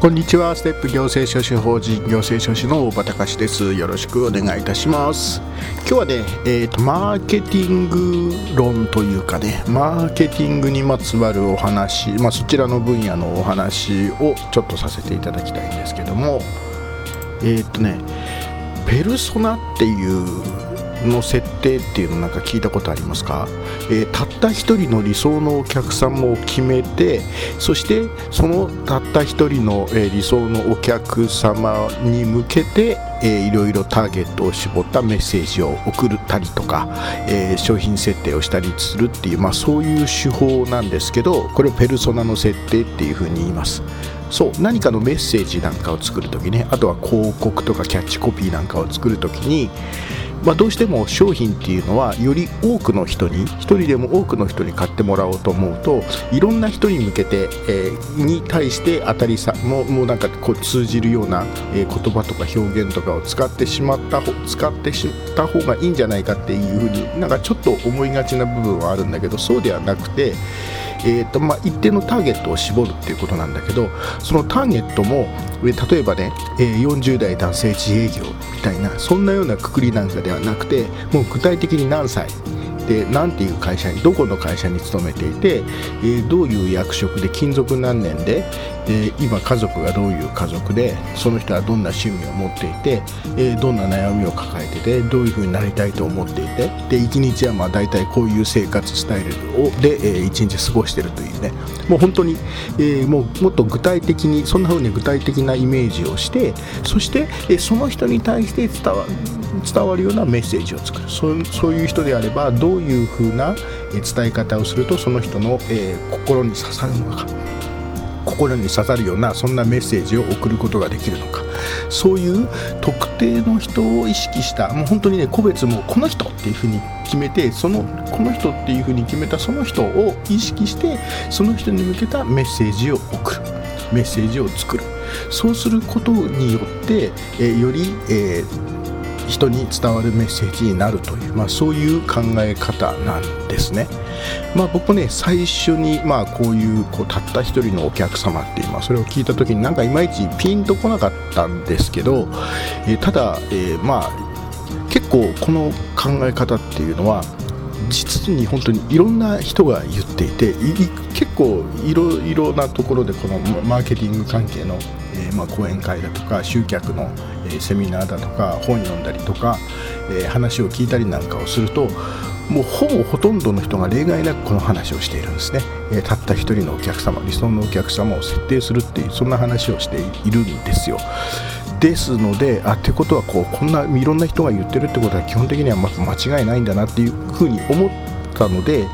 こんにちは。ステップ行政書士法人行政書士の大場隆です。よろしくお願いいたします。今日はね、えーと、マーケティング論というかねマーケティングにまつわるお話、まあ、そちらの分野のお話をちょっとさせていただきたいんですけどもえっ、ー、とねペルソナっていうの設定っていうのなんか聞いたことありますか、えー、たった一人の理想のお客様を決めてそしてそのたった一人の、えー、理想のお客様に向けてえー、いろいろターゲットを絞ったメッセージを送ったりとか、えー、商品設定をしたりするっていう、まあ、そういう手法なんですけどこれをペルソナの設定っていうふうに言います。そう何かのメッセージなんかを作るときねあとは広告とかキャッチコピーなんかを作るときにまあ、どうしても商品っていうのはより多くの人に1人でも多くの人に買ってもらおうと思うといろんな人に向けて、えー、に対して当たりさももうなんかこう通じるような、えー、言葉とか表現とかを使ってしまった使ってした方がいいんじゃないかっていうふうになんかちょっと思いがちな部分はあるんだけどそうではなくてえーとまあ、一定のターゲットを絞るっていうことなんだけどそのターゲットも例えばね、え、40代男性自営業みたいなそんなようなくくりなんかではなくてもう具体的に何歳で何ていう会社にどこの会社に勤めていて、え、どういう役職で勤続何年でで今家族がどういう家族でその人はどんな趣味を持っていて、え、どんな悩みを抱えててどういうふうになりたいと思っていてで一日はまあ大体こういう生活スタイルをで、えー、一日過ごしてるというねもう本当に、えー、もうもっと具体的にそんな風に具体的なイメージをしてそして、えー、その人に対して伝わ伝わるようなメッセージを作る。そうそういう人であればどういうふうな伝え方をするとその人の、えー、心に刺さるのか心に刺さるようなそんなメッセージを送ることができるのか。そういう特定の人を意識した。もう本当にね個別もこの人っていうふうに決めてそのこの人っていうふうに決めた。その人を意識してその人に向けたメッセージを送る。メッセージを作る。そうすることによって、え、より、えー人に伝わるメッセージになるという、まあ、そういう考え方なんですね。まあ、僕ね最初にまあこういうこうたった一人のお客様っていう、まあ、それを聞いた時になんかいまいちピンとこなかったんですけど、えー、ただ、えー、まあ結構この考え方っていうのは実に本当にいろんな人が言っていて結構いろいろなところでこのマーケティング関係の、えー、まあ講演会だとか集客の、えー、セミナーだとか本読んだりとか、えー、話を聞いたりなんかをするともうほぼほとんどの人が例外なくこの話をしているんですね、えー、たった一人のお客様理想のお客様を設定するっていうそんな話をしているんですよ。ですのであってことはこうこんないろんな人が言ってるってことは基本的にはま間違いないんだなっていうふうに思ったので、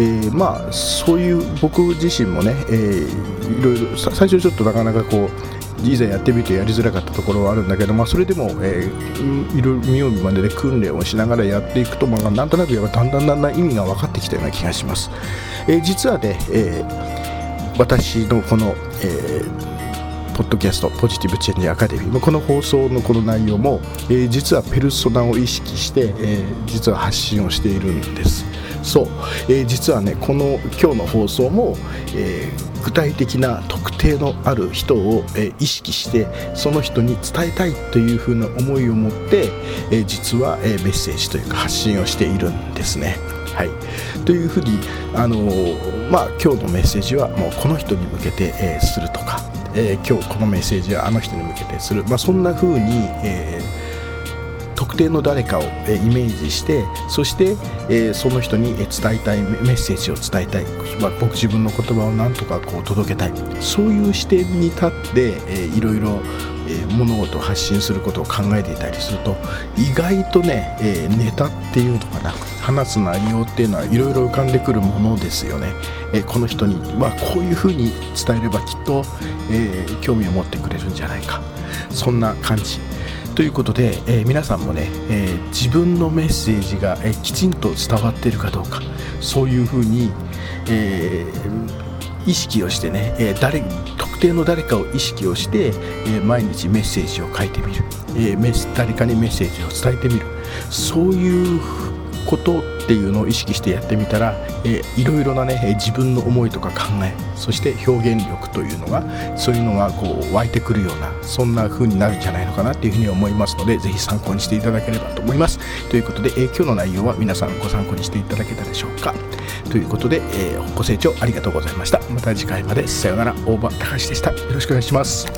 えー、まあそういう僕自身もね、えー、いろいろ最初ちょっとなかなかこういざやってみてやりづらかったところはあるんだけど、まあ、それでも、えー、いろいろ見よう見まねで訓練をしながらやっていくと、まあ、なんとなくやっぱだんだんだんだん意味が分かってきたような気がします。えー、実はね、えー、私のこの、えー、ポッドキャストポジティブチェンジアカデミーこの放送のこの内容も、えー、実はペルソナを意識して、えー、実は発信をしているんです。そう、えー、実はねこの今日の放送も、えー具体的な特定のある人を、え意識してその人に伝えたいというふうな思いを持って、え実は、えメッセージというか発信をしているんですね。はい、というふうに、あのー、まあ、今日のメッセージはもうこの人に向けて、えー、するとか、えー、今日このメッセージはあの人に向けてする、まあ、そんな風に、え特定の誰かを、えイメージしてそして、えその人に伝えたいメッセージを伝えたい、まあ、僕自分の言葉をなんとかこう届けたい。そういう視点に立って、えいろいろえ物事を発信することを考えていたりすると意外とね、えネタっていうのかな話す内容っていうのはいろいろ浮かんでくるものですよね、えこの人に、まあ、こういうふうに伝えればきっと、えー、興味を持ってくれるんじゃないか。そんな感じ。ということで、えー、皆さんもね、えー、自分のメッセージが、えきちんと伝わっているかどうか。そういうふうに、え意識をしてね、え誰特定の誰かを意識をして、え毎日メッセージを書いてみる、え誰かにメッセージを伝えてみる。そういうことっていうのを意識してやってみたら、えー、いろいろなね自分の思いとか考えそして表現力というのがそういうのがこう湧いてくるようなそんな風になるんじゃないのかなっていうふうに思いますのでぜひ参考にしていただければと思います。ということで、え、今日の内容は皆さんご参考にしていただけたでしょうか？ということで、えー、ご清聴ありがとうございました。また次回まで。さようなら。大場隆でした。よろしくお願いします。